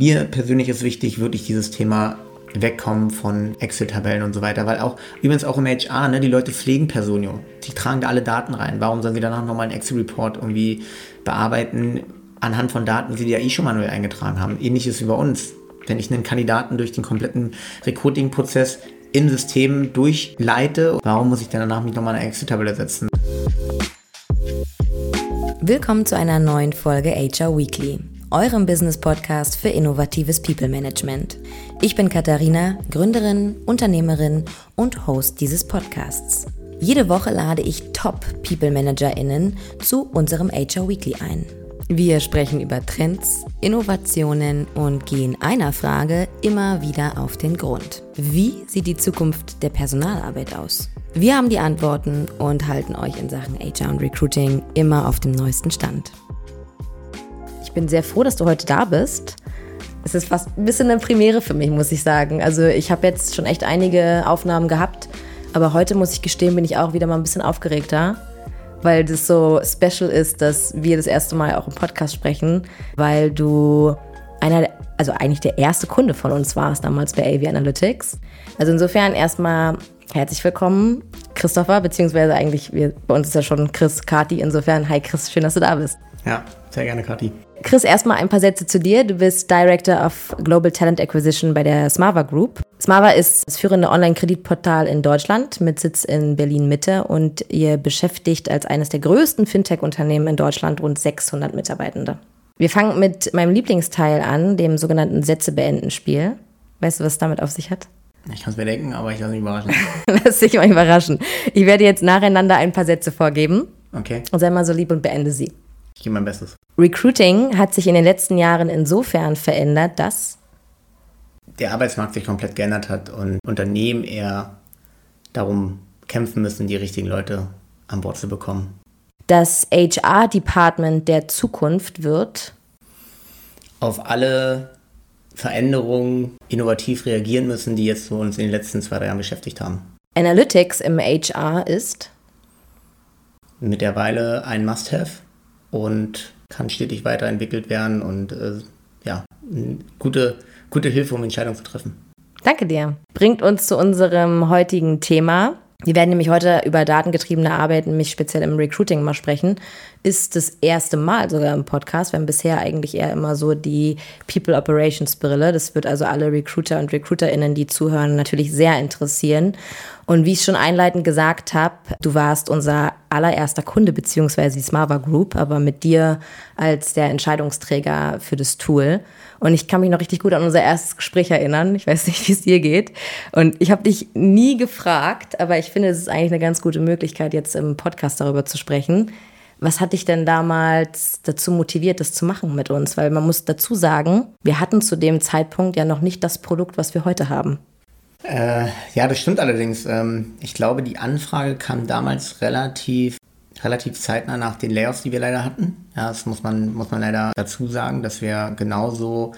Mir persönlich ist wichtig, wirklich dieses Thema wegkommen von Excel-Tabellen und so weiter, weil auch, übrigens auch im HR, ne, die Leute pflegen Personio. Die tragen da alle Daten rein. Warum sollen sie danach nochmal einen Excel-Report irgendwie bearbeiten anhand von Daten, die sie ja eh schon manuell eingetragen haben? Ähnliches wie bei uns. Wenn ich einen Kandidaten durch den kompletten Recruiting-Prozess im System durchleite, warum muss ich dann danach nicht nochmal eine Excel-Tabelle setzen? Willkommen zu einer neuen Folge HR Weekly eurem Business-Podcast für innovatives People-Management. Ich bin Katharina, Gründerin, Unternehmerin und Host dieses Podcasts. Jede Woche lade ich Top-People-ManagerInnen zu unserem HR Weekly ein. Wir sprechen über Trends, Innovationen und gehen einer Frage immer wieder auf den Grund. Wie sieht die Zukunft der Personalarbeit aus? Wir haben die Antworten und halten euch in Sachen HR und Recruiting immer auf dem neuesten Stand bin sehr froh, dass du heute da bist. Es ist fast ein bisschen eine Premiere für mich, muss ich sagen. Also ich habe jetzt schon echt einige Aufnahmen gehabt, aber heute muss ich gestehen, bin ich auch wieder mal ein bisschen aufgeregter, weil das so special ist, dass wir das erste Mal auch im Podcast sprechen, weil du einer, also eigentlich der erste Kunde von uns warst damals bei AV Analytics. Also insofern erstmal herzlich willkommen, Christopher, beziehungsweise eigentlich, wir, bei uns ist ja schon Chris Kati. Insofern, hi Chris, schön, dass du da bist. Ja, sehr gerne, Kati. Chris, erstmal ein paar Sätze zu dir. Du bist Director of Global Talent Acquisition bei der Smava Group. Smava ist das führende Online-Kreditportal in Deutschland mit Sitz in Berlin-Mitte und ihr beschäftigt als eines der größten Fintech-Unternehmen in Deutschland rund 600 Mitarbeitende. Wir fangen mit meinem Lieblingsteil an, dem sogenannten Sätze beenden Spiel. Weißt du, was es damit auf sich hat? Ich kann es mir denken, aber ich lasse mich überraschen. Lass dich mal überraschen. Ich werde jetzt nacheinander ein paar Sätze vorgeben. Okay. Und sei mal so lieb und beende sie. Ich gebe mein Bestes. Recruiting hat sich in den letzten Jahren insofern verändert, dass der Arbeitsmarkt sich komplett geändert hat und Unternehmen eher darum kämpfen müssen, die richtigen Leute an Bord zu bekommen. Das HR-Department der Zukunft wird auf alle Veränderungen innovativ reagieren müssen, die jetzt so uns in den letzten zwei, drei Jahren beschäftigt haben. Analytics im HR ist mittlerweile ein Must-Have und kann stetig weiterentwickelt werden und äh, ja, gute, gute Hilfe, um Entscheidungen zu treffen. Danke dir. Bringt uns zu unserem heutigen Thema. Wir werden nämlich heute über datengetriebene Arbeit, nämlich speziell im Recruiting mal sprechen. Ist das erste Mal sogar im Podcast. Wir haben bisher eigentlich eher immer so die People Operations Brille. Das wird also alle Recruiter und RecruiterInnen, die zuhören, natürlich sehr interessieren. Und wie ich schon einleitend gesagt habe, du warst unser allererster Kunde beziehungsweise die Smava Group, aber mit dir als der Entscheidungsträger für das Tool. Und ich kann mich noch richtig gut an unser erstes Gespräch erinnern. Ich weiß nicht, wie es dir geht. Und ich habe dich nie gefragt, aber ich finde, es ist eigentlich eine ganz gute Möglichkeit, jetzt im Podcast darüber zu sprechen. Was hat dich denn damals dazu motiviert, das zu machen mit uns? Weil man muss dazu sagen, wir hatten zu dem Zeitpunkt ja noch nicht das Produkt, was wir heute haben. Äh, ja, das stimmt allerdings. Ähm, ich glaube, die Anfrage kam damals relativ, relativ zeitnah nach den Layoffs, die wir leider hatten. Ja, das muss man, muss man leider dazu sagen, dass wir genauso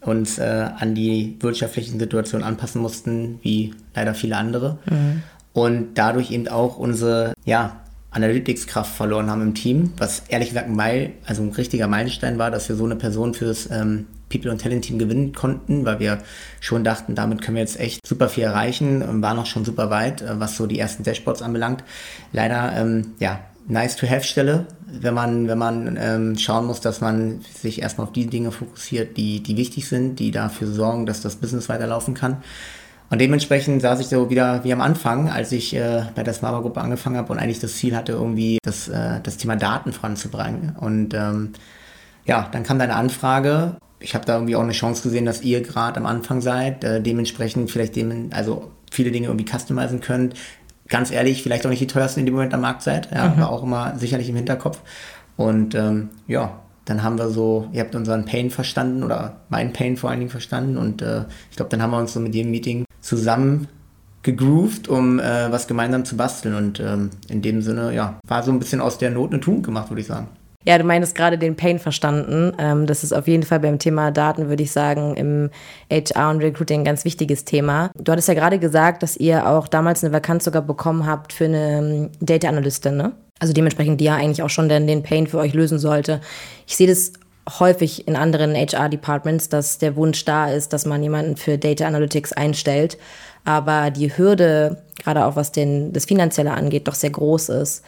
uns äh, an die wirtschaftlichen Situationen anpassen mussten, wie leider viele andere. Mhm. Und dadurch eben auch unsere ja, Analytics-Kraft verloren haben im Team, was ehrlich gesagt ein, Meil, also ein richtiger Meilenstein war, dass wir so eine Person fürs ähm, People- und Talent-Team gewinnen konnten, weil wir schon dachten, damit können wir jetzt echt super viel erreichen waren auch schon super weit, äh, was so die ersten Dashboards anbelangt. Leider, ähm, ja, nice-to-have-Stelle, wenn man, wenn man ähm, schauen muss, dass man sich erstmal auf die Dinge fokussiert, die, die wichtig sind, die dafür sorgen, dass das Business weiterlaufen kann. Und dementsprechend saß ich so wieder wie am Anfang, als ich äh, bei der Smava Gruppe angefangen habe und eigentlich das Ziel hatte, irgendwie das, äh, das Thema Daten voranzubringen. Und ähm, ja, dann kam deine Anfrage ich habe da irgendwie auch eine Chance gesehen, dass ihr gerade am Anfang seid, äh, dementsprechend vielleicht dem, also viele Dinge irgendwie customizen könnt. Ganz ehrlich, vielleicht auch nicht die teuersten in dem Moment am Markt seid, ja, mhm. aber auch immer sicherlich im Hinterkopf. Und ähm, ja, dann haben wir so, ihr habt unseren Pain verstanden oder meinen Pain vor allen Dingen verstanden und äh, ich glaube, dann haben wir uns so mit jedem Meeting zusammen gegroovt, um äh, was gemeinsam zu basteln und ähm, in dem Sinne, ja, war so ein bisschen aus der Not eine Tugend gemacht, würde ich sagen. Ja, du meinst gerade den Pain verstanden. Ähm, das ist auf jeden Fall beim Thema Daten, würde ich sagen, im HR und Recruiting ein ganz wichtiges Thema. Du hattest ja gerade gesagt, dass ihr auch damals eine Vakanz sogar bekommen habt für eine ähm, Data Analystin, ne? Also dementsprechend, die ja eigentlich auch schon den, den Pain für euch lösen sollte. Ich sehe das häufig in anderen HR-Departments, dass der Wunsch da ist, dass man jemanden für Data Analytics einstellt. Aber die Hürde, gerade auch was den, das Finanzielle angeht, doch sehr groß ist.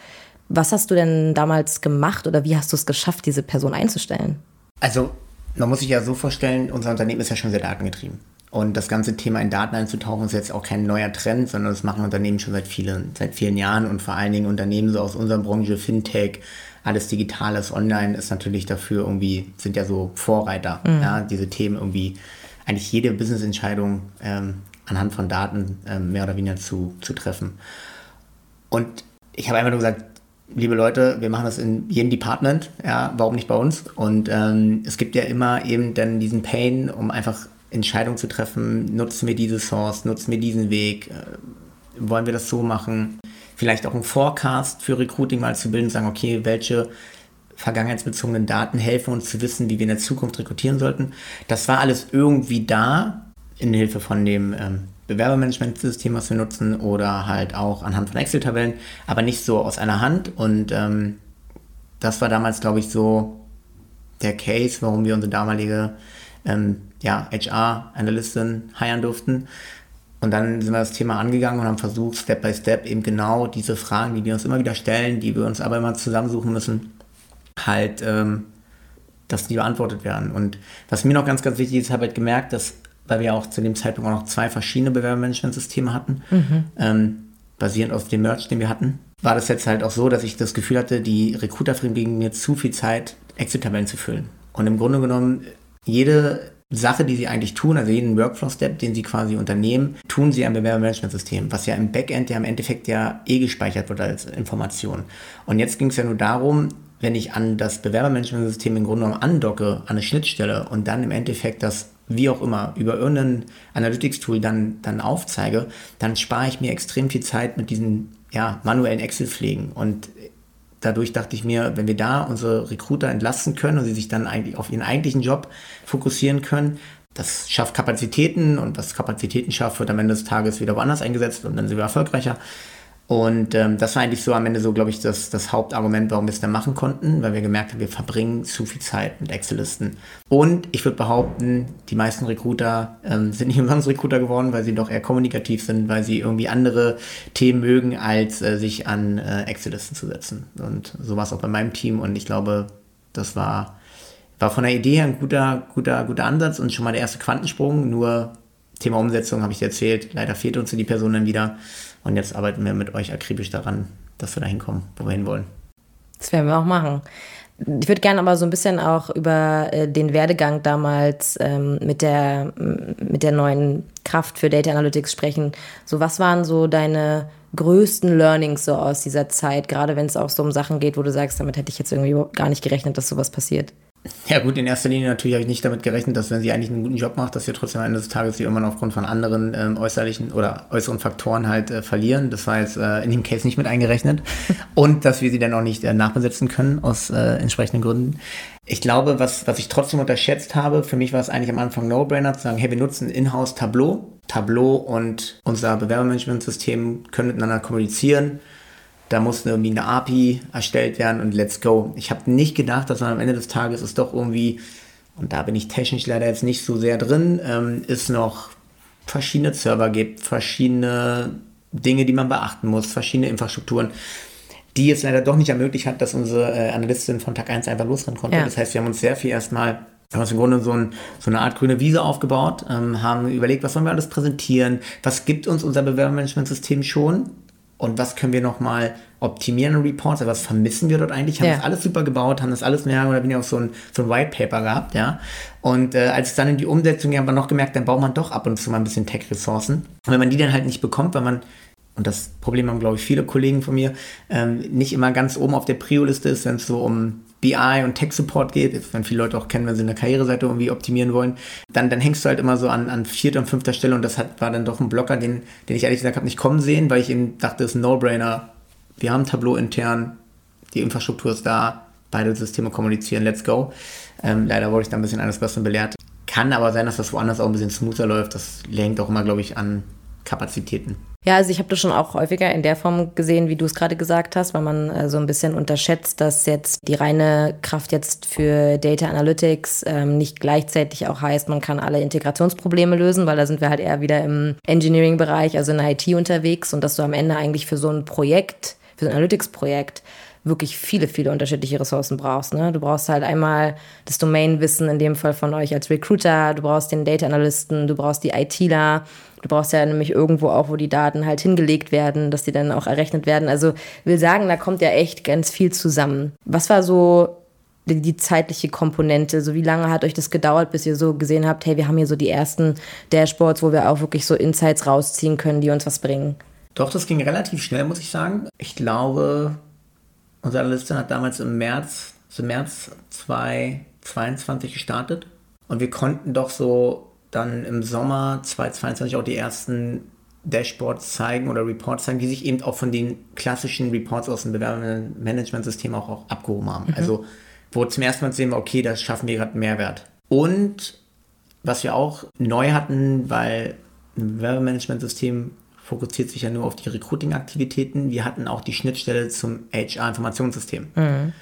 Was hast du denn damals gemacht oder wie hast du es geschafft, diese Person einzustellen? Also, man muss sich ja so vorstellen, unser Unternehmen ist ja schon sehr datengetrieben. Und das ganze Thema in Daten einzutauchen ist jetzt auch kein neuer Trend, sondern das machen Unternehmen schon seit vielen, seit vielen Jahren und vor allen Dingen Unternehmen so aus unserer Branche, Fintech, alles Digitales, Online ist natürlich dafür irgendwie, sind ja so Vorreiter, mhm. ja, diese Themen irgendwie, eigentlich jede Business-Entscheidung ähm, anhand von Daten ähm, mehr oder weniger zu, zu treffen. Und ich habe einfach nur gesagt, liebe Leute, wir machen das in jedem Department, ja, warum nicht bei uns? Und ähm, es gibt ja immer eben dann diesen Pain, um einfach Entscheidungen zu treffen, nutzen wir diese Source, nutzen wir diesen Weg, äh, wollen wir das so machen? vielleicht auch einen Forecast für Recruiting mal zu bilden, sagen, okay, welche vergangenheitsbezogenen Daten helfen uns zu wissen, wie wir in der Zukunft rekrutieren sollten. Das war alles irgendwie da, in Hilfe von dem ähm, Bewerbermanagementsystem, was wir nutzen, oder halt auch anhand von Excel-Tabellen, aber nicht so aus einer Hand. Und ähm, das war damals, glaube ich, so der Case, warum wir unsere damalige ähm, ja, HR-Analystin heiern durften. Und dann sind wir das Thema angegangen und haben versucht, Step by Step eben genau diese Fragen, die wir uns immer wieder stellen, die wir uns aber immer zusammensuchen müssen, halt, ähm, dass die beantwortet werden. Und was mir noch ganz, ganz wichtig ist, habe ich halt gemerkt, dass, weil wir auch zu dem Zeitpunkt auch noch zwei verschiedene Bewerbermanagementsysteme hatten, mhm. ähm, basierend auf dem Merch, den wir hatten, war das jetzt halt auch so, dass ich das Gefühl hatte, die Recruiter gegen mir zu viel Zeit, Exit-Tabellen zu füllen. Und im Grunde genommen, jede Sache, die sie eigentlich tun, also jeden Workflow-Step, den sie quasi unternehmen, tun sie am Bewerbermanagementsystem, was ja im Backend ja im Endeffekt ja eh gespeichert wird als Information. Und jetzt ging es ja nur darum, wenn ich an das Bewerbermanagementsystem im Grunde genommen andocke, an eine Schnittstelle und dann im Endeffekt das wie auch immer über irgendein Analytics-Tool dann, dann aufzeige, dann spare ich mir extrem viel Zeit mit diesen ja, manuellen Excel-Pflegen. Und dadurch dachte ich mir, wenn wir da unsere Recruiter entlasten können und sie sich dann eigentlich auf ihren eigentlichen Job fokussieren können, das schafft Kapazitäten und was Kapazitäten schafft, wird am Ende des Tages wieder woanders eingesetzt und dann sind wir erfolgreicher. Und ähm, das war eigentlich so am Ende so, glaube ich, das, das Hauptargument, warum wir es dann machen konnten, weil wir gemerkt haben, wir verbringen zu viel Zeit mit Excel-Listen. Und ich würde behaupten, die meisten Recruiter ähm, sind nicht umsonst Recruiter geworden, weil sie doch eher kommunikativ sind, weil sie irgendwie andere Themen mögen, als äh, sich an äh, Excel-Listen zu setzen. Und so war es auch bei meinem Team und ich glaube, das war, war von der Idee her ein guter, guter, guter Ansatz und schon mal der erste Quantensprung. Nur Thema Umsetzung habe ich dir erzählt. Leider fehlt uns die Person dann wieder. Und jetzt arbeiten wir mit euch akribisch daran, dass wir da hinkommen, wo wir hinwollen. Das werden wir auch machen. Ich würde gerne aber so ein bisschen auch über äh, den Werdegang damals ähm, mit, der, mit der neuen Kraft für Data Analytics sprechen. So, was waren so deine größten Learnings so aus dieser Zeit, gerade wenn es auch so um Sachen geht, wo du sagst, damit hätte ich jetzt irgendwie gar nicht gerechnet, dass sowas passiert? Ja gut, in erster Linie natürlich habe ich nicht damit gerechnet, dass wenn sie eigentlich einen guten Job macht, dass wir trotzdem am Ende des Tages sie irgendwann aufgrund von anderen ähm, äußerlichen oder äußeren Faktoren halt äh, verlieren. Das war jetzt äh, in dem Case nicht mit eingerechnet. Und dass wir sie dann auch nicht äh, nachbesetzen können aus äh, entsprechenden Gründen. Ich glaube, was, was ich trotzdem unterschätzt habe, für mich war es eigentlich am Anfang No-Brainer zu sagen, hey, wir nutzen in-house Tableau. Tableau und unser Bewerbermanagementsystem können miteinander kommunizieren da musste irgendwie eine API erstellt werden und let's go. Ich habe nicht gedacht, dass man am Ende des Tages es doch irgendwie, und da bin ich technisch leider jetzt nicht so sehr drin, ähm, es noch verschiedene Server gibt, verschiedene Dinge, die man beachten muss, verschiedene Infrastrukturen, die es leider doch nicht ermöglicht hat, dass unsere äh, Analystin von Tag 1 einfach losrennen konnte. Ja. Das heißt, wir haben uns sehr viel erstmal haben uns im Grunde so, ein, so, eine Art grüne Wiese aufgebaut, ähm, haben überlegt, was wollen wir alles präsentieren, was gibt uns unser Bewerbermanagementsystem schon, und was können wir nochmal optimieren in Reports, also was vermissen wir dort eigentlich, haben ja. das alles super gebaut, haben das alles mehr oder weniger auf so ein, so ein White Paper gehabt, ja. Und äh, als es dann in die Umsetzung ging, haben wir noch gemerkt, dann braucht man doch ab und zu mal ein bisschen Tech-Ressourcen. Und wenn man die dann halt nicht bekommt, weil man und das Problem haben, glaube ich, viele Kollegen von mir, ähm, nicht immer ganz oben auf der Prio-Liste ist, wenn es so um BI und Tech-Support geht, werden viele Leute auch kennen, wenn sie eine Karriereseite irgendwie optimieren wollen, dann, dann hängst du halt immer so an, an vierter und fünfter Stelle und das hat, war dann doch ein Blocker, den, den ich ehrlich gesagt habe nicht kommen sehen, weil ich eben dachte, es ist ein No-Brainer. Wir haben Tableau intern, die Infrastruktur ist da, beide Systeme kommunizieren, let's go. Ähm, leider wurde ich da ein bisschen eines Besseren belehrt. Kann aber sein, dass das woanders auch ein bisschen smoother läuft. Das lenkt auch immer, glaube ich, an Kapazitäten. Ja, also ich habe das schon auch häufiger in der Form gesehen, wie du es gerade gesagt hast, weil man äh, so ein bisschen unterschätzt, dass jetzt die reine Kraft jetzt für Data Analytics ähm, nicht gleichzeitig auch heißt, man kann alle Integrationsprobleme lösen, weil da sind wir halt eher wieder im Engineering-Bereich, also in der IT unterwegs und dass du am Ende eigentlich für so ein Projekt, für so ein Analytics-Projekt wirklich viele, viele unterschiedliche Ressourcen brauchst. Ne? Du brauchst halt einmal das Domainwissen, in dem Fall von euch als Recruiter, du brauchst den Data Analysten, du brauchst die ITler, du brauchst ja nämlich irgendwo auch, wo die Daten halt hingelegt werden, dass die dann auch errechnet werden. Also will sagen, da kommt ja echt ganz viel zusammen. Was war so die, die zeitliche Komponente? So wie lange hat euch das gedauert, bis ihr so gesehen habt, hey, wir haben hier so die ersten Dashboards, wo wir auch wirklich so Insights rausziehen können, die uns was bringen? Doch, das ging relativ schnell, muss ich sagen. Ich glaube, unser Analystin hat damals im März, also März 2022 gestartet und wir konnten doch so dann im Sommer 2022 auch die ersten Dashboards zeigen oder Reports zeigen, die sich eben auch von den klassischen Reports aus dem Bewerbermanagementsystem auch, auch abgehoben haben. Mhm. Also wo zum ersten Mal sehen wir, okay, das schaffen wir gerade Mehrwert. Und was wir auch neu hatten, weil ein Bewerbermanagementsystem fokussiert sich ja nur auf die Recruiting-Aktivitäten. Wir hatten auch die Schnittstelle zum HR-Informationssystem. Mhm.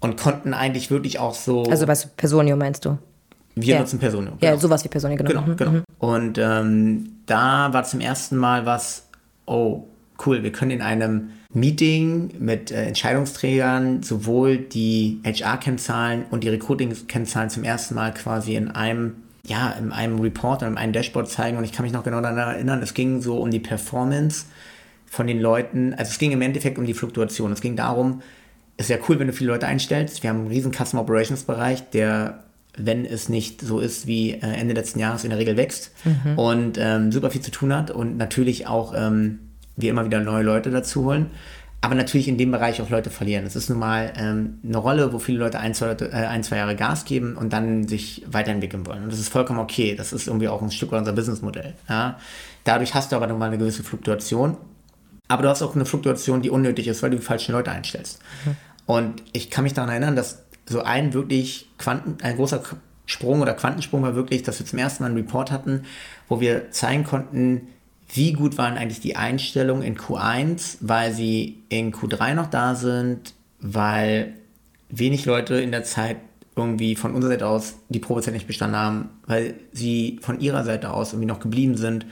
Und konnten eigentlich wirklich auch so. Also was Personio meinst du? Wir ja. nutzen Personio. Genau. Ja, sowas wie Personio, genau. Genau, mhm. genau. Mhm. Und ähm, da war zum ersten Mal was, oh, cool, wir können in einem Meeting mit äh, Entscheidungsträgern sowohl die HR-Kennzahlen und die Recruiting-Kennzahlen zum ersten Mal quasi in einem ja, in einem Report oder in einem Dashboard zeigen und ich kann mich noch genau daran erinnern, es ging so um die Performance von den Leuten, also es ging im Endeffekt um die Fluktuation. Es ging darum, es ist ja cool, wenn du viele Leute einstellst. Wir haben einen riesen Customer Operations Bereich, der, wenn es nicht so ist wie äh, Ende letzten Jahres, in der Regel wächst mhm. und ähm, super viel zu tun hat und natürlich auch ähm, wir immer wieder neue Leute dazu holen aber natürlich in dem Bereich auch Leute verlieren. Es ist nun mal ähm, eine Rolle, wo viele Leute ein zwei, Leute, äh, ein, zwei Jahre Gas geben und dann sich weiterentwickeln wollen. Und das ist vollkommen okay. Das ist irgendwie auch ein Stück unser Businessmodell. Ja? Dadurch hast du aber nun mal eine gewisse Fluktuation. Aber du hast auch eine Fluktuation, die unnötig ist, weil du die falschen Leute einstellst. Mhm. Und ich kann mich daran erinnern, dass so ein wirklich Quanten, ein großer Sprung oder Quantensprung war wirklich, dass wir zum ersten Mal einen Report hatten, wo wir zeigen konnten, wie gut waren eigentlich die Einstellungen in Q1, weil sie in Q3 noch da sind, weil wenig Leute in der Zeit irgendwie von unserer Seite aus die Probezeit nicht bestanden haben, weil sie von ihrer Seite aus irgendwie noch geblieben sind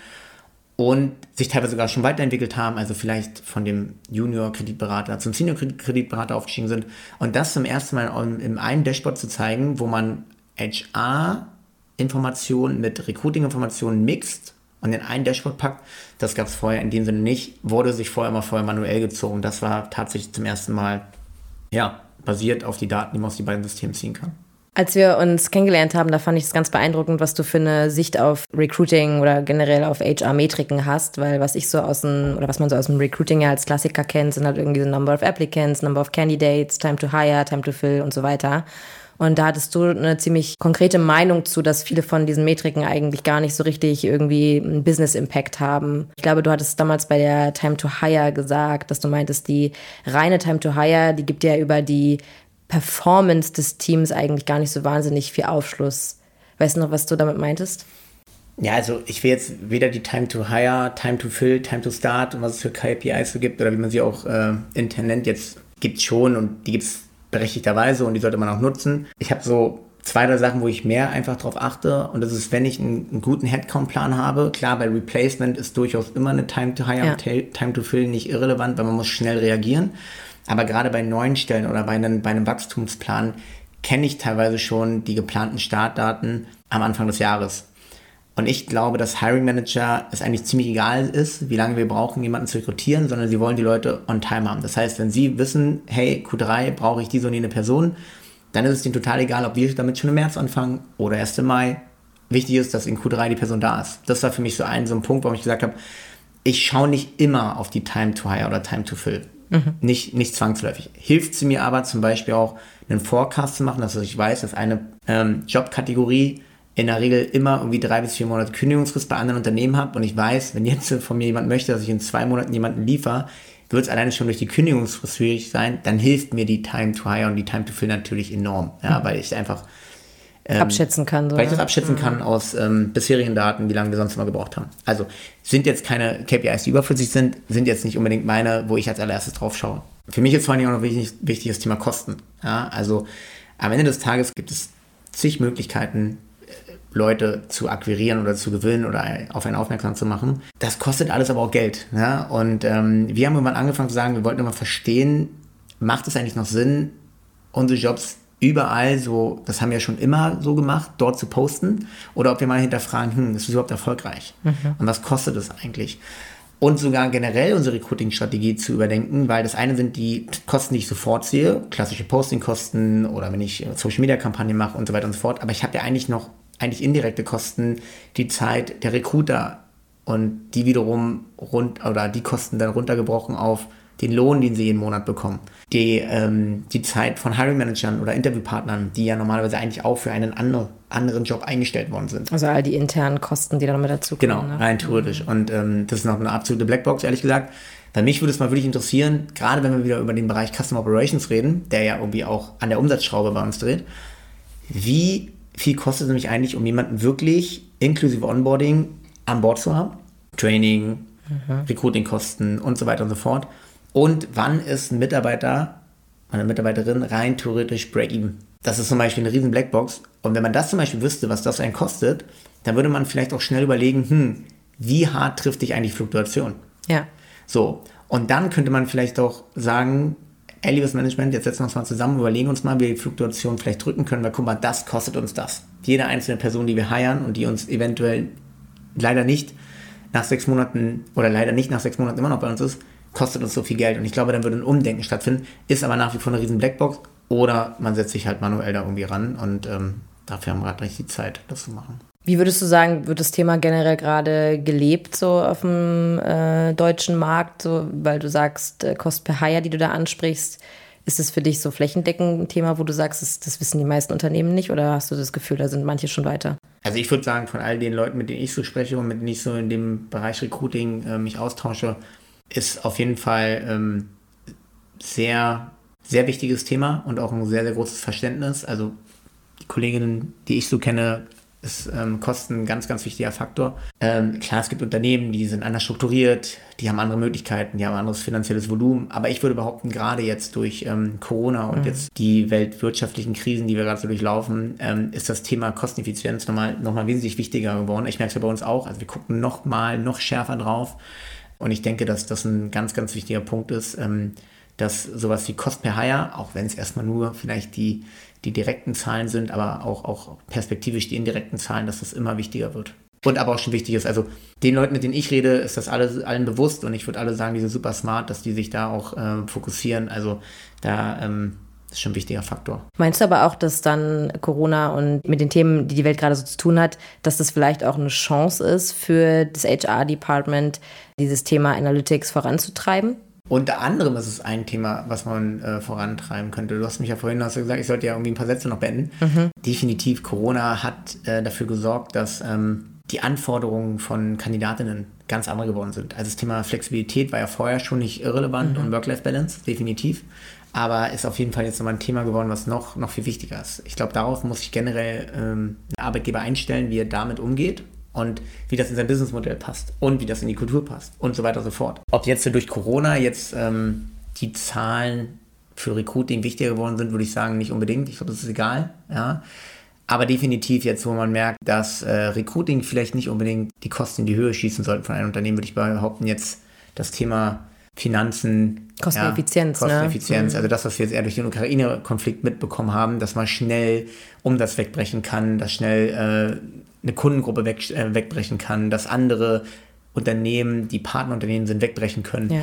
und sich teilweise sogar schon weiterentwickelt haben, also vielleicht von dem Junior-Kreditberater zum Senior-Kreditberater aufgestiegen sind. Und das zum ersten Mal in einem Dashboard zu zeigen, wo man HR-Informationen mit Recruiting-Informationen mixt und in ein Dashboard packt. Das gab es vorher in dem Sinne nicht. Wurde sich vorher immer vorher manuell gezogen. Das war tatsächlich zum ersten Mal, ja, basiert auf die Daten, die man aus den beiden Systemen ziehen kann. Als wir uns kennengelernt haben, da fand ich es ganz beeindruckend, was du für eine Sicht auf Recruiting oder generell auf HR-Metriken hast, weil was ich so aus dem, oder was man so aus dem Recruiting ja als Klassiker kennt, sind halt irgendwie so Number of Applicants, Number of Candidates, Time to Hire, Time to Fill und so weiter. Und da hattest du eine ziemlich konkrete Meinung zu, dass viele von diesen Metriken eigentlich gar nicht so richtig irgendwie einen Business Impact haben. Ich glaube, du hattest damals bei der Time to Hire gesagt, dass du meintest, die reine Time to Hire, die gibt ja über die Performance des Teams eigentlich gar nicht so wahnsinnig viel Aufschluss. Weißt du noch, was du damit meintest? Ja, also ich will jetzt weder die Time to Hire, Time to Fill, Time to Start und was es für KPIs so gibt oder wie man sie auch äh, intern nennt, jetzt gibt es schon und die gibt es berechtigterweise und die sollte man auch nutzen. Ich habe so zwei, drei Sachen, wo ich mehr einfach drauf achte. Und das ist, wenn ich einen, einen guten Headcount-Plan habe. Klar, bei Replacement ist durchaus immer eine Time to Hire ja. und Time to Fill nicht irrelevant, weil man muss schnell reagieren. Aber gerade bei neuen Stellen oder bei einem, bei einem Wachstumsplan kenne ich teilweise schon die geplanten Startdaten am Anfang des Jahres. Und ich glaube, dass Hiring Manager es eigentlich ziemlich egal ist, wie lange wir brauchen, jemanden zu rekrutieren, sondern sie wollen die Leute on time haben. Das heißt, wenn sie wissen, hey, Q3 brauche ich diese und jene Person, dann ist es ihnen total egal, ob wir damit schon im März anfangen oder erst im Mai. Wichtig ist, dass in Q3 die Person da ist. Das war für mich so ein, so ein Punkt, warum ich gesagt habe, ich schaue nicht immer auf die Time to Hire oder Time to Fill. Mhm. Nicht, nicht zwangsläufig. Hilft sie mir aber zum Beispiel auch, einen Forecast zu machen, dass ich weiß, dass eine ähm, Jobkategorie in der Regel immer irgendwie drei bis vier Monate Kündigungsfrist bei anderen Unternehmen habe und ich weiß, wenn jetzt von mir jemand möchte, dass ich in zwei Monaten jemanden liefere, wird es alleine schon durch die Kündigungsfrist schwierig sein, dann hilft mir die Time to Hire und die Time to Fill natürlich enorm. Ja, mhm. weil ich einfach ähm, abschätzen kann. So, weil ich das abschätzen mhm. kann aus ähm, bisherigen Daten, wie lange wir sonst mal gebraucht haben. Also sind jetzt keine KPIs, die überflüssig sind, sind jetzt nicht unbedingt meine, wo ich als allererstes drauf schaue. Für mich ist vor allem auch noch wichtig, wichtig das Thema Kosten. Ja, also am Ende des Tages gibt es zig Möglichkeiten, Leute zu akquirieren oder zu gewinnen oder auf einen aufmerksam zu machen. Das kostet alles aber auch Geld. Ja? Und ähm, wir haben irgendwann angefangen zu sagen, wir wollten immer verstehen, macht es eigentlich noch Sinn, unsere Jobs überall so, das haben wir schon immer so gemacht, dort zu posten? Oder ob wir mal hinterfragen, hm, ist das überhaupt erfolgreich? Mhm. Und was kostet es eigentlich? Und sogar generell unsere Recruiting-Strategie zu überdenken, weil das eine sind die Kosten, die ich sofort sehe, klassische Posting-Kosten oder wenn ich Social-Media-Kampagnen mache und so weiter und so fort. Aber ich habe ja eigentlich noch eigentlich indirekte Kosten, die Zeit der Recruiter und die wiederum rund oder die Kosten dann runtergebrochen auf den Lohn, den sie jeden Monat bekommen. Die, ähm, die Zeit von Hiring Managern oder Interviewpartnern, die ja normalerweise eigentlich auch für einen andre, anderen Job eingestellt worden sind. Also all die internen Kosten, die dann mit dazu kommen. Genau, ne? rein theoretisch. Mhm. Und ähm, das ist noch eine absolute Blackbox, ehrlich gesagt. Bei mich würde es mal wirklich interessieren, gerade wenn wir wieder über den Bereich Customer Operations reden, der ja irgendwie auch an der Umsatzschraube bei uns dreht, wie viel kostet es nämlich eigentlich, um jemanden wirklich inklusive Onboarding an Bord zu haben? Training, mhm. Recruiting-Kosten und so weiter und so fort. Und wann ist ein Mitarbeiter, eine Mitarbeiterin rein theoretisch Break-Even? Das ist zum Beispiel eine riesen Blackbox. Und wenn man das zum Beispiel wüsste, was das einen kostet, dann würde man vielleicht auch schnell überlegen, hm, wie hart trifft dich eigentlich Fluktuation? Ja. So. Und dann könnte man vielleicht auch sagen, ey, liebes Management, jetzt setzen wir uns mal zusammen, überlegen uns mal, wie wir die Fluktuation vielleicht drücken können, weil guck mal, das kostet uns das. Jede einzelne Person, die wir heiern und die uns eventuell leider nicht nach sechs Monaten oder leider nicht nach sechs Monaten immer noch bei uns ist, kostet uns so viel Geld. Und ich glaube, dann würde ein Umdenken stattfinden, ist aber nach wie vor eine riesen Blackbox oder man setzt sich halt manuell da irgendwie ran und ähm, dafür haben wir gerade nicht die Zeit, das zu machen. Wie würdest du sagen, wird das Thema generell gerade gelebt so auf dem äh, deutschen Markt, so, weil du sagst, äh, Cost per Hire, die du da ansprichst, ist es für dich so flächendeckend ein Thema, wo du sagst, das, das, wissen die meisten Unternehmen nicht oder hast du das Gefühl, da sind manche schon weiter? Also ich würde sagen, von all den Leuten, mit denen ich so spreche und mit denen ich so in dem Bereich Recruiting äh, mich austausche, ist auf jeden Fall ähm, sehr, sehr wichtiges Thema und auch ein sehr, sehr großes Verständnis. Also die Kolleginnen, die ich so kenne, ist ähm, Kosten ein ganz, ganz wichtiger Faktor. Ähm, klar, es gibt Unternehmen, die sind anders strukturiert, die haben andere Möglichkeiten, die haben anderes finanzielles Volumen. Aber ich würde behaupten, gerade jetzt durch ähm, Corona und mhm. jetzt die weltwirtschaftlichen Krisen, die wir gerade so durchlaufen, ähm, ist das Thema Kosteneffizienz nochmal, nochmal wesentlich wichtiger geworden. Ich merke es ja bei uns auch. Also wir gucken nochmal, noch schärfer drauf. Und ich denke, dass das ein ganz, ganz wichtiger Punkt ist, ähm, dass sowas wie Cost per Hire, auch wenn es erstmal nur vielleicht die die direkten Zahlen sind, aber auch, auch perspektivisch die indirekten Zahlen, dass das immer wichtiger wird. Und aber auch schon wichtig ist, also den Leuten, mit denen ich rede, ist das alles, allen bewusst und ich würde alle sagen, die sind super smart, dass die sich da auch äh, fokussieren. Also da ähm, ist schon ein wichtiger Faktor. Meinst du aber auch, dass dann Corona und mit den Themen, die die Welt gerade so zu tun hat, dass das vielleicht auch eine Chance ist für das HR-Department, dieses Thema Analytics voranzutreiben? Unter anderem ist es ein Thema, was man äh, vorantreiben könnte. Du hast mich ja vorhin hast du gesagt, ich sollte ja irgendwie ein paar Sätze noch beenden. Mhm. Definitiv, Corona hat äh, dafür gesorgt, dass ähm, die Anforderungen von Kandidatinnen ganz andere geworden sind. Also das Thema Flexibilität war ja vorher schon nicht irrelevant mhm. und Work-Life-Balance, definitiv. Aber ist auf jeden Fall jetzt nochmal ein Thema geworden, was noch, noch viel wichtiger ist. Ich glaube, darauf muss sich generell ähm, ein Arbeitgeber einstellen, wie er damit umgeht und wie das in sein Businessmodell passt und wie das in die Kultur passt und so weiter und so fort. Ob jetzt durch Corona jetzt ähm, die Zahlen für Recruiting wichtiger geworden sind, würde ich sagen, nicht unbedingt. Ich glaube, das ist egal. Ja. Aber definitiv jetzt, wo man merkt, dass äh, Recruiting vielleicht nicht unbedingt die Kosten in die Höhe schießen sollten von einem Unternehmen, würde ich behaupten, jetzt das Thema Finanzen. Kosteneffizienz. Ja, Kosteneffizienz. Ne? Also das, was wir jetzt eher durch den Ukraine-Konflikt mitbekommen haben, dass man schnell Umsatz wegbrechen kann, dass schnell äh, eine Kundengruppe weg, äh, wegbrechen kann, dass andere Unternehmen, die Partnerunternehmen sind, wegbrechen können. Ja.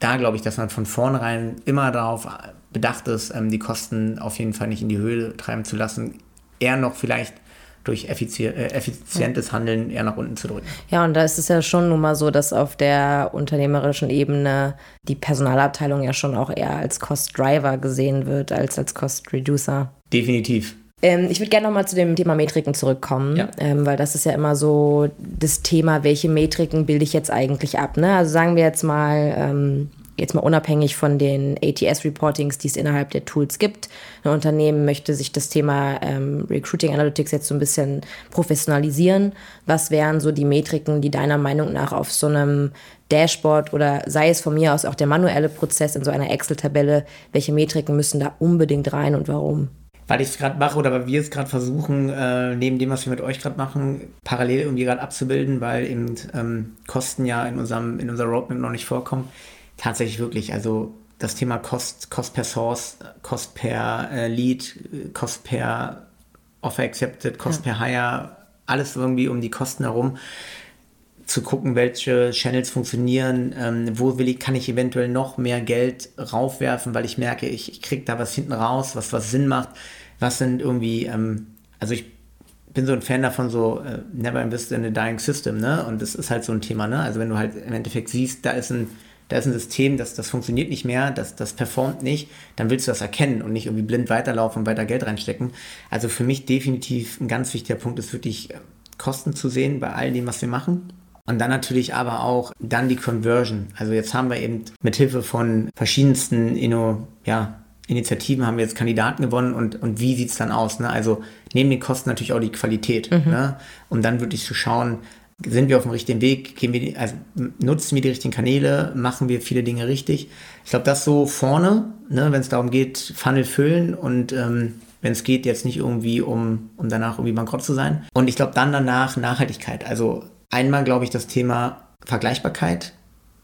Da glaube ich, dass man von vornherein immer darauf bedacht ist, ähm, die Kosten auf jeden Fall nicht in die Höhe treiben zu lassen. Eher noch vielleicht durch äh, effizientes Handeln eher nach unten zu drücken. Ja, und da ist es ja schon nun mal so, dass auf der unternehmerischen Ebene die Personalabteilung ja schon auch eher als Cost Driver gesehen wird als als Cost Reducer. Definitiv. Ähm, ich würde gerne nochmal zu dem Thema Metriken zurückkommen, ja. ähm, weil das ist ja immer so das Thema, welche Metriken bilde ich jetzt eigentlich ab. Ne? Also sagen wir jetzt mal, ähm, jetzt mal unabhängig von den ATS-Reportings, die es innerhalb der Tools gibt. Ein Unternehmen möchte sich das Thema ähm, Recruiting Analytics jetzt so ein bisschen professionalisieren. Was wären so die Metriken, die deiner Meinung nach auf so einem Dashboard oder sei es von mir aus auch der manuelle Prozess in so einer Excel-Tabelle, welche Metriken müssen da unbedingt rein und warum? weil ich es gerade mache oder weil wir es gerade versuchen, äh, neben dem, was wir mit euch gerade machen, parallel irgendwie gerade abzubilden, weil eben ähm, Kosten ja in unserem in unserer Roadmap noch nicht vorkommen. Tatsächlich wirklich, also das Thema Cost, Cost per Source, Cost per äh, Lead, Cost per Offer Accepted, Cost ja. per Hire, alles irgendwie um die Kosten herum zu gucken, welche Channels funktionieren, ähm, wo will ich, kann ich eventuell noch mehr Geld raufwerfen, weil ich merke, ich, ich kriege da was hinten raus, was, was Sinn macht, was sind irgendwie, ähm, also ich bin so ein Fan davon, so äh, never invest in a dying system, ne? Und das ist halt so ein Thema, ne? Also wenn du halt im Endeffekt siehst, da ist ein, da ist ein System, das, das funktioniert nicht mehr, das, das performt nicht, dann willst du das erkennen und nicht irgendwie blind weiterlaufen und weiter Geld reinstecken. Also für mich definitiv ein ganz wichtiger Punkt ist wirklich äh, Kosten zu sehen bei all dem, was wir machen und dann natürlich aber auch dann die Conversion. Also jetzt haben wir eben mit Hilfe von verschiedensten Inno, ja, Initiativen haben wir jetzt Kandidaten gewonnen und, und wie sieht es dann aus? Ne? Also neben den Kosten natürlich auch die Qualität. Mhm. Ne? Um dann wirklich zu schauen, sind wir auf dem richtigen Weg, wir, also nutzen wir die richtigen Kanäle, machen wir viele Dinge richtig. Ich glaube, das so vorne, ne, wenn es darum geht, Funnel füllen und ähm, wenn es geht, jetzt nicht irgendwie um, um danach irgendwie bankrott zu sein. Und ich glaube dann danach Nachhaltigkeit. Also Einmal, glaube ich, das Thema Vergleichbarkeit.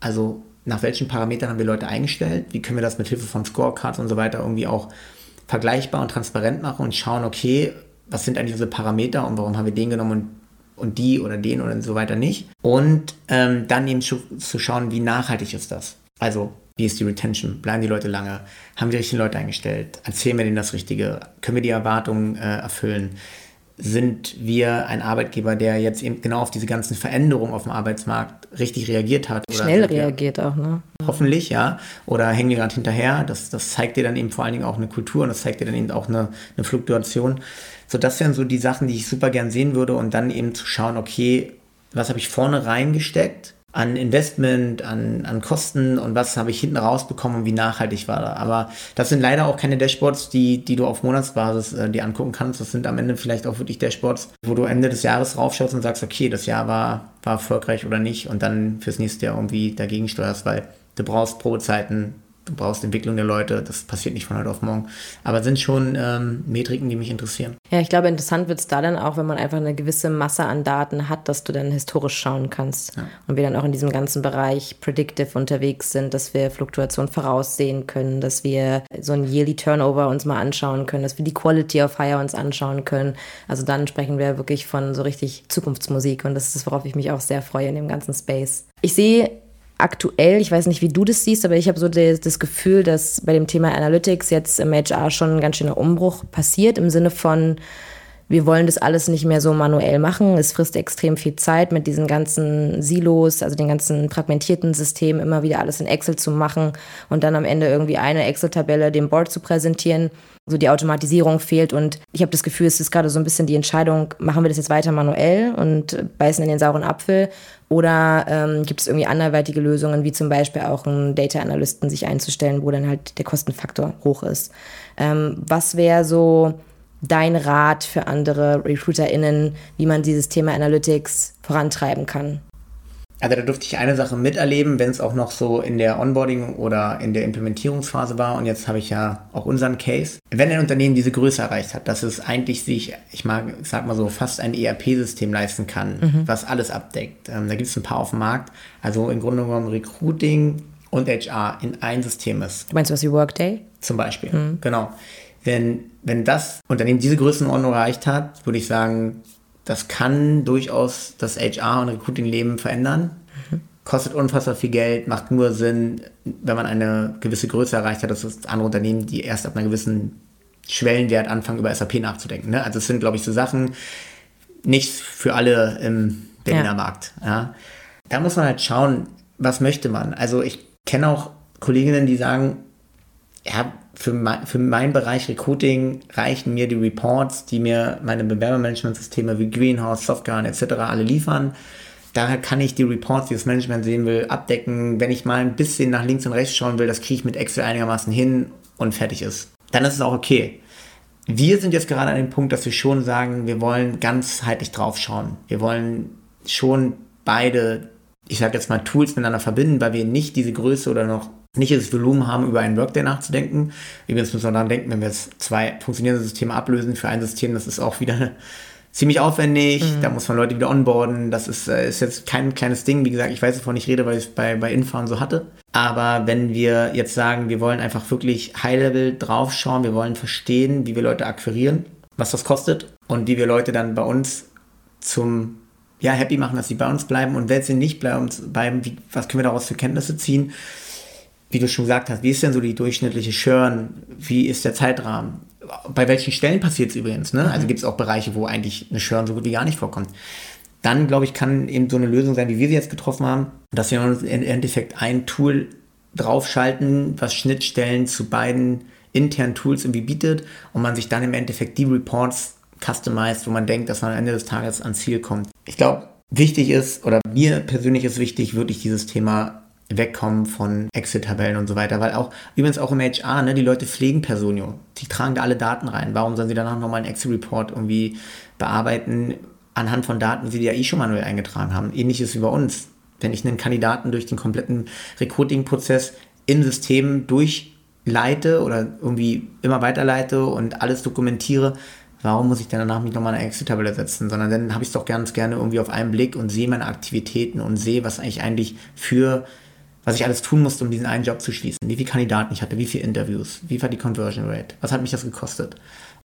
Also nach welchen Parametern haben wir Leute eingestellt? Wie können wir das mit Hilfe von Scorecards und so weiter irgendwie auch vergleichbar und transparent machen und schauen, okay, was sind eigentlich unsere Parameter und warum haben wir den genommen und, und die oder den oder so weiter nicht? Und ähm, dann eben zu, zu schauen, wie nachhaltig ist das? Also wie ist die Retention? Bleiben die Leute lange? Haben die richtigen Leute eingestellt? Erzählen wir denen das Richtige? Können wir die Erwartungen äh, erfüllen? sind wir ein Arbeitgeber, der jetzt eben genau auf diese ganzen Veränderungen auf dem Arbeitsmarkt richtig reagiert hat. Schnell reagiert auch, ne? Hoffentlich, ja. Oder hängen wir gerade hinterher? Das, das zeigt dir dann eben vor allen Dingen auch eine Kultur und das zeigt dir dann eben auch eine, eine Fluktuation. So, das wären so die Sachen, die ich super gern sehen würde und dann eben zu schauen, okay, was habe ich vorne reingesteckt? an Investment, an, an Kosten und was habe ich hinten rausbekommen und wie nachhaltig war da. Aber das sind leider auch keine Dashboards, die, die du auf Monatsbasis äh, dir angucken kannst. Das sind am Ende vielleicht auch wirklich Dashboards, wo du Ende des Jahres raufschaust und sagst, okay, das Jahr war, war erfolgreich oder nicht und dann fürs nächste Jahr irgendwie dagegen steuerst, weil du brauchst Probezeiten, du brauchst Entwicklung der Leute, das passiert nicht von heute auf morgen. Aber sind schon ähm, Metriken, die mich interessieren. Ja, ich glaube, interessant wird es da dann auch, wenn man einfach eine gewisse Masse an Daten hat, dass du dann historisch schauen kannst. Ja. Und wir dann auch in diesem ganzen Bereich Predictive unterwegs sind, dass wir Fluktuation voraussehen können, dass wir so ein Yearly Turnover uns mal anschauen können, dass wir die Quality of Hire uns anschauen können. Also dann sprechen wir wirklich von so richtig Zukunftsmusik und das ist das, worauf ich mich auch sehr freue in dem ganzen Space. Ich sehe aktuell, ich weiß nicht, wie du das siehst, aber ich habe so das, das Gefühl, dass bei dem Thema Analytics jetzt im HR schon ein ganz schöner Umbruch passiert im Sinne von, wir wollen das alles nicht mehr so manuell machen. Es frisst extrem viel Zeit mit diesen ganzen Silos, also den ganzen fragmentierten Systemen, immer wieder alles in Excel zu machen und dann am Ende irgendwie eine Excel-Tabelle dem Board zu präsentieren. So die Automatisierung fehlt und ich habe das Gefühl, es ist gerade so ein bisschen die Entscheidung, machen wir das jetzt weiter manuell und beißen in den sauren Apfel oder ähm, gibt es irgendwie anderweitige Lösungen, wie zum Beispiel auch einen Data Analysten sich einzustellen, wo dann halt der Kostenfaktor hoch ist. Ähm, was wäre so dein Rat für andere RecruiterInnen, wie man dieses Thema Analytics vorantreiben kann? Also da durfte ich eine Sache miterleben, wenn es auch noch so in der Onboarding oder in der Implementierungsphase war. Und jetzt habe ich ja auch unseren Case. Wenn ein Unternehmen diese Größe erreicht hat, dass es eigentlich sich, ich mag, sag mal so, fast ein ERP-System leisten kann, mhm. was alles abdeckt. Ähm, da gibt es ein paar auf dem Markt. Also im Grunde genommen Recruiting und HR in ein System ist. Du meinst was wie Workday? Zum Beispiel, mhm. genau. Wenn, wenn das Unternehmen diese Größenordnung erreicht hat, würde ich sagen, das kann durchaus das HR- und Recruiting-Leben verändern. Kostet unfassbar viel Geld, macht nur Sinn, wenn man eine gewisse Größe erreicht hat, dass es andere Unternehmen, die erst ab einer gewissen Schwellenwert anfangen, über SAP nachzudenken. Ne? Also es sind, glaube ich, so Sachen, nichts für alle im Berliner ja. Markt. Ja? Da muss man halt schauen, was möchte man. Also ich kenne auch Kolleginnen, die sagen, ja, für, mein, für meinen Bereich Recruiting reichen mir die Reports, die mir meine Bewerbermanagementsysteme wie Greenhouse, Softgarden etc. alle liefern. Daher kann ich die Reports, die das Management sehen will, abdecken. Wenn ich mal ein bisschen nach links und rechts schauen will, das kriege ich mit Excel einigermaßen hin und fertig ist. Dann ist es auch okay. Wir sind jetzt gerade an dem Punkt, dass wir schon sagen, wir wollen ganzheitlich drauf schauen. Wir wollen schon beide, ich sage jetzt mal, Tools miteinander verbinden, weil wir nicht diese Größe oder noch nicht das Volumen haben, über einen Workday nachzudenken. Übrigens müssen wir daran denken, wenn wir jetzt zwei funktionierende Systeme ablösen für ein System, das ist auch wieder ziemlich aufwendig, mhm. da muss man Leute wieder onboarden, das ist, äh, ist jetzt kein kleines Ding, wie gesagt, ich weiß, wovon ich rede, weil ich es bei, bei Infahren so hatte. Aber wenn wir jetzt sagen, wir wollen einfach wirklich High-Level draufschauen, wir wollen verstehen, wie wir Leute akquirieren, was das kostet und wie wir Leute dann bei uns zum ja, happy machen, dass sie bei uns bleiben und wenn sie nicht bleiben, bleiben wie, was können wir daraus für Kenntnisse ziehen? Wie du schon gesagt hast, wie ist denn so die durchschnittliche Churn? Wie ist der Zeitrahmen? Bei welchen Stellen passiert es übrigens? Ne? Also mhm. Also gibt es auch Bereiche, wo eigentlich eine Churn so gut wie gar nicht vorkommt. Dann, glaube ich, kann eben so eine Lösung sein, wie wir sie jetzt getroffen haben, dass wir uns im Endeffekt ein Tool draufschalten, was Schnittstellen zu beiden internen Tools irgendwie bietet und man sich dann im Endeffekt die Reports customized, wo man denkt, dass man am Ende des Tages ans Ziel kommt. Ich glaube, wichtig ist, oder mir persönlich ist wichtig, wirklich dieses Thema wegkommen von Exit-Tabellen und so weiter, weil auch, übrigens auch im HR, ne, die Leute pflegen Personio. Die tragen da alle Daten rein. Warum sollen sie danach nochmal einen Excel-Report irgendwie bearbeiten anhand von Daten, die sie ja eh schon manuell eingetragen haben? Ähnliches wie bei uns. Wenn ich einen Kandidaten durch den kompletten Recruiting-Prozess im System durchleite oder irgendwie immer weiterleite und alles dokumentiere, warum muss ich dann danach mich nochmal eine Excel-Tabelle setzen, sondern dann habe ich es doch ganz gerne irgendwie auf einen Blick und sehe meine Aktivitäten und sehe, was eigentlich eigentlich für, was ich alles tun musste, um diesen einen Job zu schließen. Wie viele Kandidaten ich hatte, wie viele Interviews, wie war die Conversion Rate, was hat mich das gekostet.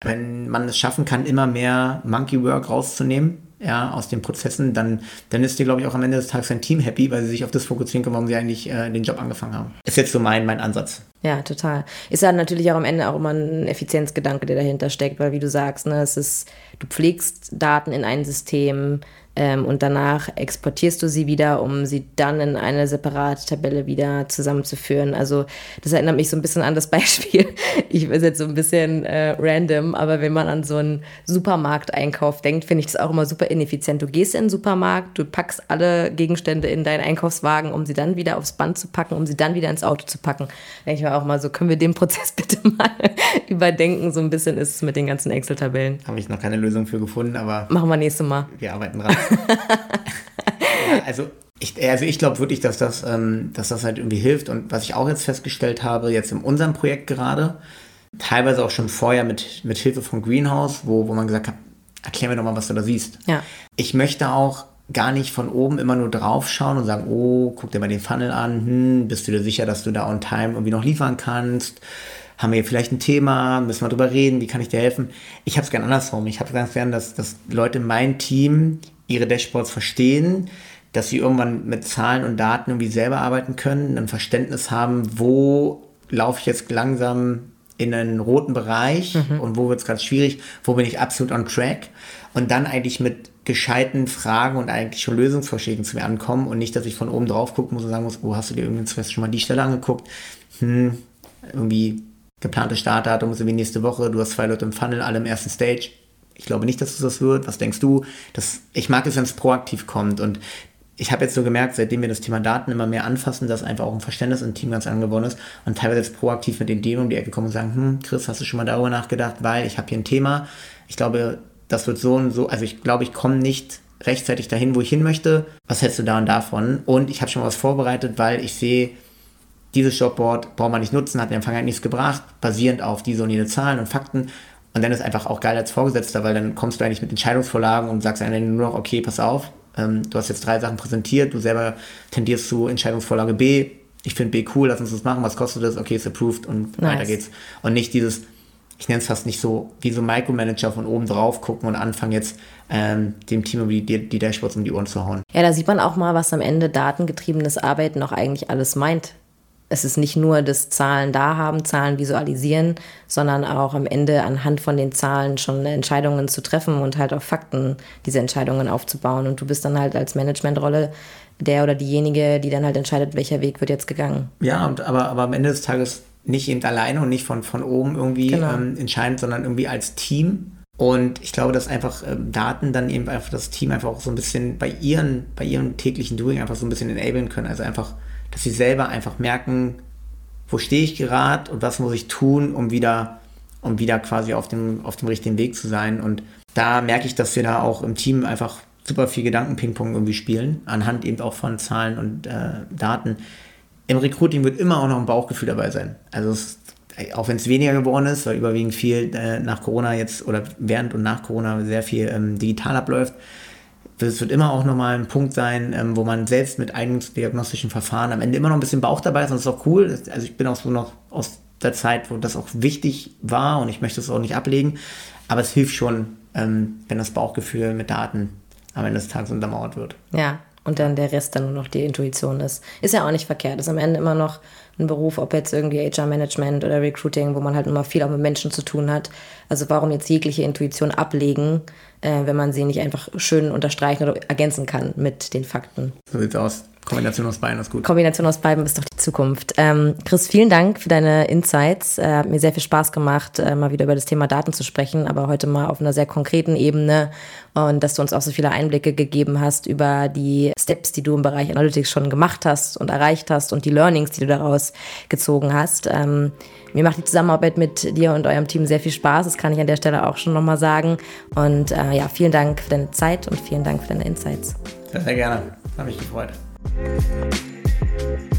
Wenn man es schaffen kann, immer mehr Monkey Work rauszunehmen, ja, aus den Prozessen, dann, dann ist dir, glaube ich, auch am Ende des Tages ein Team happy, weil sie sich auf das fokussieren können, warum sie eigentlich äh, den Job angefangen haben. Ist jetzt so mein, mein Ansatz. Ja, total. Ist ja natürlich auch am Ende auch immer ein Effizienzgedanke, der dahinter steckt, weil wie du sagst, ne, es ist, du pflegst Daten in ein System, ähm, und danach exportierst du sie wieder, um sie dann in eine separate Tabelle wieder zusammenzuführen. Also das erinnert mich so ein bisschen an das Beispiel. Ich weiß jetzt so ein bisschen äh, random, aber wenn man an so einen Supermarkteinkauf denkt, finde ich das auch immer super ineffizient. Du gehst in den Supermarkt, du packst alle Gegenstände in deinen Einkaufswagen, um sie dann wieder aufs Band zu packen, um sie dann wieder ins Auto zu packen. Denke ich mir auch mal so, können wir den Prozess bitte mal überdenken? So ein bisschen ist es mit den ganzen Excel-Tabellen. Habe ich noch keine Lösung für gefunden, aber. Machen wir nächstes Mal. Wir arbeiten dran ja, also ich, also ich glaube wirklich, dass das, ähm, dass das halt irgendwie hilft. Und was ich auch jetzt festgestellt habe, jetzt in unserem Projekt gerade, teilweise auch schon vorher mit, mit Hilfe von Greenhouse, wo, wo man gesagt hat, erklär mir doch mal, was du da siehst. Ja. Ich möchte auch gar nicht von oben immer nur drauf schauen und sagen, oh, guck dir mal den Funnel an, hm, bist du dir sicher, dass du da on time irgendwie noch liefern kannst? Haben wir hier vielleicht ein Thema? Müssen wir drüber reden? Wie kann ich dir helfen? Ich habe es gern andersrum. Ich habe ganz gern, dass, dass Leute in meinem Team ihre Dashboards verstehen, dass sie irgendwann mit Zahlen und Daten irgendwie selber arbeiten können, ein Verständnis haben, wo laufe ich jetzt langsam in einen roten Bereich mhm. und wo wird es ganz schwierig, wo bin ich absolut on track und dann eigentlich mit gescheiten Fragen und eigentlich schon Lösungsvorschlägen zu mir ankommen und nicht, dass ich von oben drauf gucken muss und sagen muss, oh, hast du dir irgendwie schon mal die Stelle angeguckt? Hm, irgendwie geplante Startdatum ist irgendwie nächste Woche, du hast zwei Leute im Funnel, alle im ersten Stage ich glaube nicht, dass es das wird. Was denkst du? Das, ich mag es, wenn es proaktiv kommt. Und ich habe jetzt so gemerkt, seitdem wir das Thema Daten immer mehr anfassen, dass einfach auch ein Verständnis im Team ganz angeboren ist und teilweise jetzt proaktiv mit den Themen um die Ecke kommen und sagen, hm, Chris, hast du schon mal darüber nachgedacht? Weil ich habe hier ein Thema. Ich glaube, das wird so und so, also ich glaube, ich komme nicht rechtzeitig dahin, wo ich hin möchte. Was hältst du da und davon? Und ich habe schon mal was vorbereitet, weil ich sehe, dieses Jobboard braucht man nicht nutzen, hat in der Vergangenheit nichts gebracht, basierend auf diese und jene Zahlen und Fakten. Und dann ist einfach auch geil als Vorgesetzter, weil dann kommst du eigentlich mit Entscheidungsvorlagen und sagst einem nur noch, okay, pass auf, ähm, du hast jetzt drei Sachen präsentiert, du selber tendierst zu Entscheidungsvorlage B, ich finde B cool, lass uns das machen, was kostet das, okay, ist approved und nice. weiter geht's. Und nicht dieses, ich nenne es fast nicht so, wie so Micromanager von oben drauf gucken und anfangen jetzt ähm, dem Team über die, die Dashboards um die Ohren zu hauen. Ja, da sieht man auch mal, was am Ende datengetriebenes Arbeiten auch eigentlich alles meint es ist nicht nur das Zahlen da haben, Zahlen visualisieren, sondern auch am Ende anhand von den Zahlen schon Entscheidungen zu treffen und halt auf Fakten diese Entscheidungen aufzubauen. Und du bist dann halt als Managementrolle der oder diejenige, die dann halt entscheidet, welcher Weg wird jetzt gegangen. Ja, und, aber, aber am Ende des Tages nicht eben alleine und nicht von, von oben irgendwie genau. ähm, entscheidend, sondern irgendwie als Team Und ich glaube, dass einfach ähm, Daten dann eben einfach das Team einfach auch so ein bisschen bei ihren, bei ihrem täglichen Doing einfach so ein bisschen enablen können. Also einfach, dass sie selber einfach merken, wo stehe ich gerade und was muss ich tun, um wieder, um wieder quasi auf dem, auf dem richtigen Weg zu sein. Und da merke ich, dass wir da auch im Team einfach super viel Gedankenpingpong irgendwie spielen, anhand eben auch von Zahlen und äh, Daten. Im Recruiting wird immer auch noch ein Bauchgefühl dabei sein. Also es auch wenn es weniger geworden ist, weil überwiegend viel äh, nach Corona jetzt oder während und nach Corona sehr viel ähm, digital abläuft, es wird immer auch nochmal ein Punkt sein, ähm, wo man selbst mit eigenen diagnostischen Verfahren am Ende immer noch ein bisschen Bauch dabei ist und das ist auch cool. Also ich bin auch so noch aus der Zeit, wo das auch wichtig war und ich möchte es auch nicht ablegen, aber es hilft schon, ähm, wenn das Bauchgefühl mit Daten am Ende des Tages untermauert wird. Ja, und dann der Rest dann nur noch die Intuition ist. Ist ja auch nicht verkehrt. Ist am Ende immer noch ein Beruf, ob jetzt irgendwie HR-Management oder Recruiting, wo man halt immer viel auch mit Menschen zu tun hat. Also warum jetzt jegliche Intuition ablegen, wenn man sie nicht einfach schön unterstreichen oder ergänzen kann mit den Fakten. So sieht's aus. Kombination aus beiden ist gut. Kombination aus beiden ist doch die Zukunft. Ähm, Chris, vielen Dank für deine Insights. Äh, hat mir sehr viel Spaß gemacht, äh, mal wieder über das Thema Daten zu sprechen, aber heute mal auf einer sehr konkreten Ebene und dass du uns auch so viele Einblicke gegeben hast über die Steps, die du im Bereich Analytics schon gemacht hast und erreicht hast und die Learnings, die du daraus gezogen hast. Ähm, mir macht die Zusammenarbeit mit dir und eurem Team sehr viel Spaß. Das kann ich an der Stelle auch schon nochmal sagen. Und äh, ja, vielen Dank für deine Zeit und vielen Dank für deine Insights. Sehr, sehr gerne. Hat mich gefreut. Thank you.